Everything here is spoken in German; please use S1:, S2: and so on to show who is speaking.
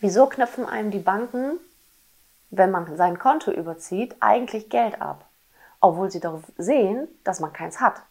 S1: Wieso knöpfen einem die Banken, wenn man sein Konto überzieht, eigentlich Geld ab? Obwohl sie doch sehen, dass man keins hat.